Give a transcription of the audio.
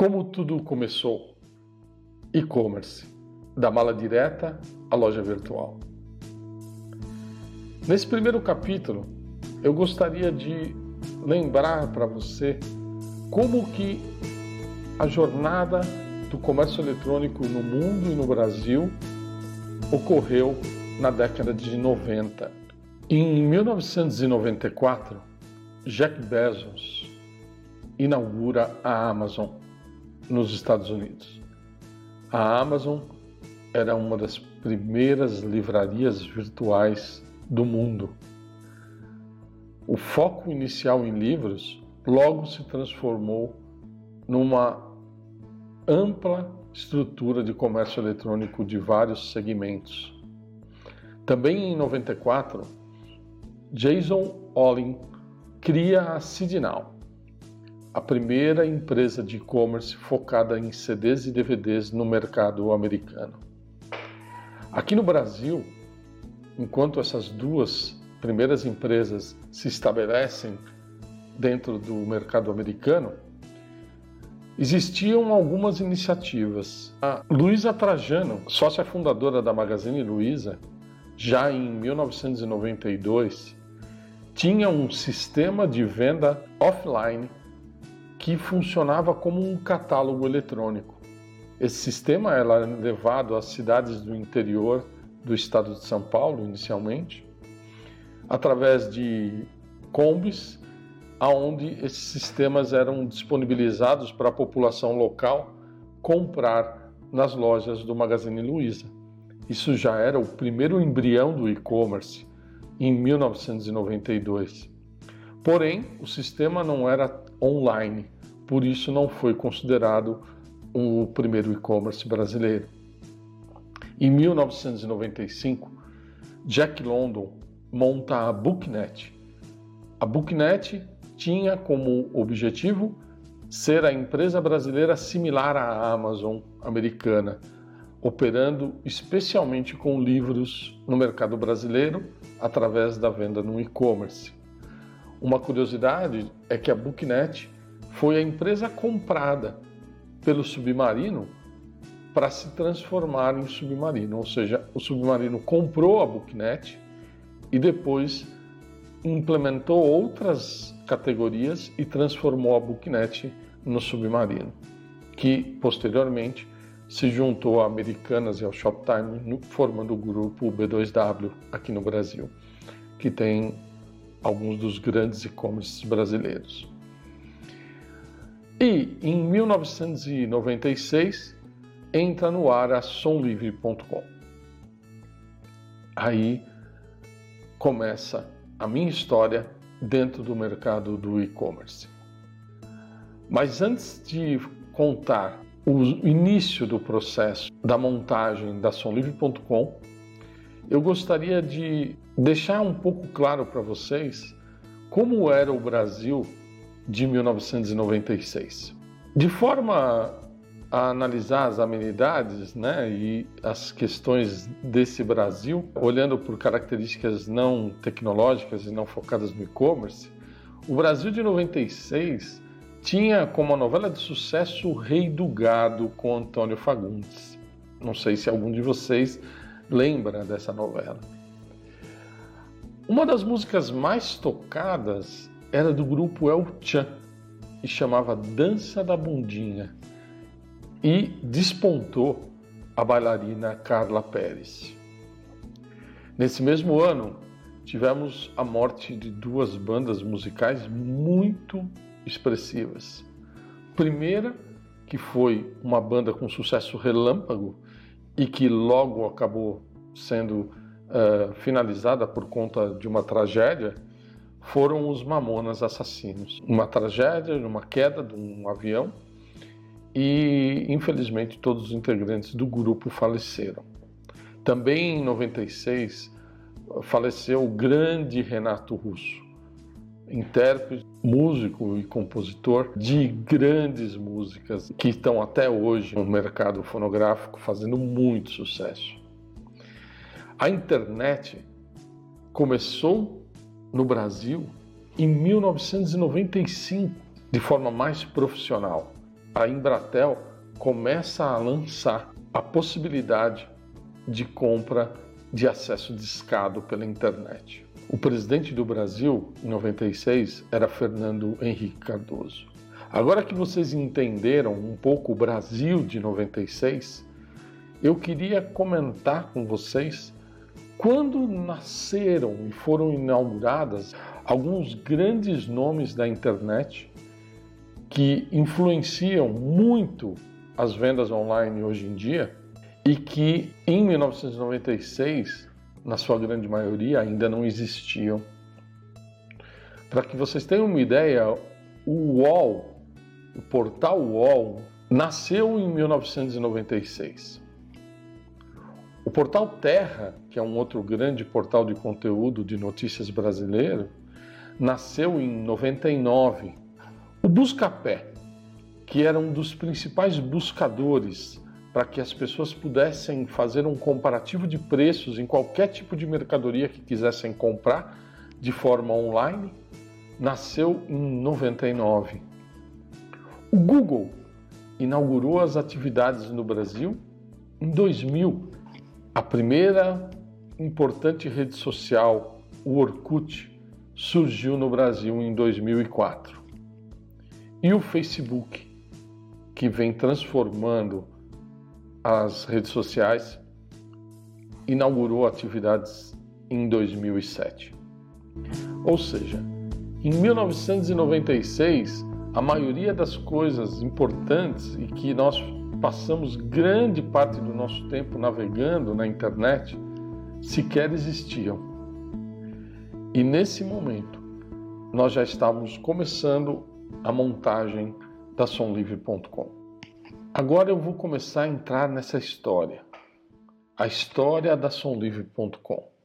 Como tudo começou? E-commerce, da mala direta à loja virtual. Nesse primeiro capítulo, eu gostaria de lembrar para você como que a jornada do comércio eletrônico no mundo e no Brasil ocorreu na década de 90. Em 1994, Jack Bezos inaugura a Amazon nos Estados Unidos. A Amazon era uma das primeiras livrarias virtuais do mundo. O foco inicial em livros logo se transformou numa ampla estrutura de comércio eletrônico de vários segmentos. Também em 94, Jason Olin cria a Sidnow, a primeira empresa de e-commerce focada em CDs e DVDs no mercado americano. Aqui no Brasil, enquanto essas duas primeiras empresas se estabelecem dentro do mercado americano, existiam algumas iniciativas. A Luísa Trajano, sócia fundadora da Magazine Luiza, já em 1992, tinha um sistema de venda offline que funcionava como um catálogo eletrônico. Esse sistema era levado às cidades do interior do estado de São Paulo, inicialmente, através de combis, aonde esses sistemas eram disponibilizados para a população local comprar nas lojas do Magazine Luiza. Isso já era o primeiro embrião do e-commerce em 1992. Porém, o sistema não era online, por isso não foi considerado o primeiro e-commerce brasileiro. Em 1995, Jack London monta a Booknet. A Booknet tinha como objetivo ser a empresa brasileira similar à Amazon americana, operando especialmente com livros no mercado brasileiro através da venda no e-commerce. Uma curiosidade é que a Booknet foi a empresa comprada pelo Submarino para se transformar em Submarino, ou seja, o Submarino comprou a Booknet e depois implementou outras categorias e transformou a Booknet no Submarino, que posteriormente se juntou a Americanas e ao Shoptime, formando o grupo B2W aqui no Brasil, que tem alguns dos grandes e-commerces brasileiros. E em 1996 entra no ar a somlivre.com. Aí começa a minha história dentro do mercado do e-commerce. Mas antes de contar o início do processo da montagem da somlivre.com, eu gostaria de deixar um pouco claro para vocês como era o Brasil de 1996. De forma a analisar as amenidades né, e as questões desse Brasil, olhando por características não tecnológicas e não focadas no e-commerce, o Brasil de 96 tinha como novela de sucesso O Rei do Gado com Antônio Fagundes. Não sei se algum de vocês lembra dessa novela. Uma das músicas mais tocadas era do grupo El Chan e chamava Dança da Bundinha e despontou a bailarina Carla Pérez. Nesse mesmo ano, tivemos a morte de duas bandas musicais muito expressivas. Primeira, que foi uma banda com sucesso relâmpago e que logo acabou sendo uh, finalizada por conta de uma tragédia, foram os Mamonas Assassinos. Uma tragédia, uma queda de um avião e, infelizmente, todos os integrantes do grupo faleceram. Também em 96 faleceu o grande Renato Russo, intérprete, músico e compositor de grandes músicas que estão até hoje no mercado fonográfico fazendo muito sucesso. A internet começou no Brasil em 1995 de forma mais profissional. a Embratel começa a lançar a possibilidade de compra de acesso discado pela internet. O presidente do Brasil, em 96, era Fernando Henrique Cardoso. Agora que vocês entenderam um pouco o Brasil de 96, eu queria comentar com vocês quando nasceram e foram inauguradas alguns grandes nomes da internet que influenciam muito as vendas online hoje em dia e que em 1996, na sua grande maioria, ainda não existiam. Para que vocês tenham uma ideia, o UOL, o portal UOL, nasceu em 1996. O portal Terra, que é um outro grande portal de conteúdo de notícias brasileiro, nasceu em 99. O Buscapé, que era um dos principais buscadores para que as pessoas pudessem fazer um comparativo de preços em qualquer tipo de mercadoria que quisessem comprar de forma online, nasceu em 99. O Google inaugurou as atividades no Brasil em 2000. A primeira importante rede social, o Orkut, surgiu no Brasil em 2004. E o Facebook, que vem transformando as redes sociais, inaugurou atividades em 2007. Ou seja, em 1996, a maioria das coisas importantes e que nós passamos grande parte do nosso tempo navegando na internet sequer existiam. E nesse momento, nós já estávamos começando a montagem da somlivre.com. Agora eu vou começar a entrar nessa história, a história da somlivre.com.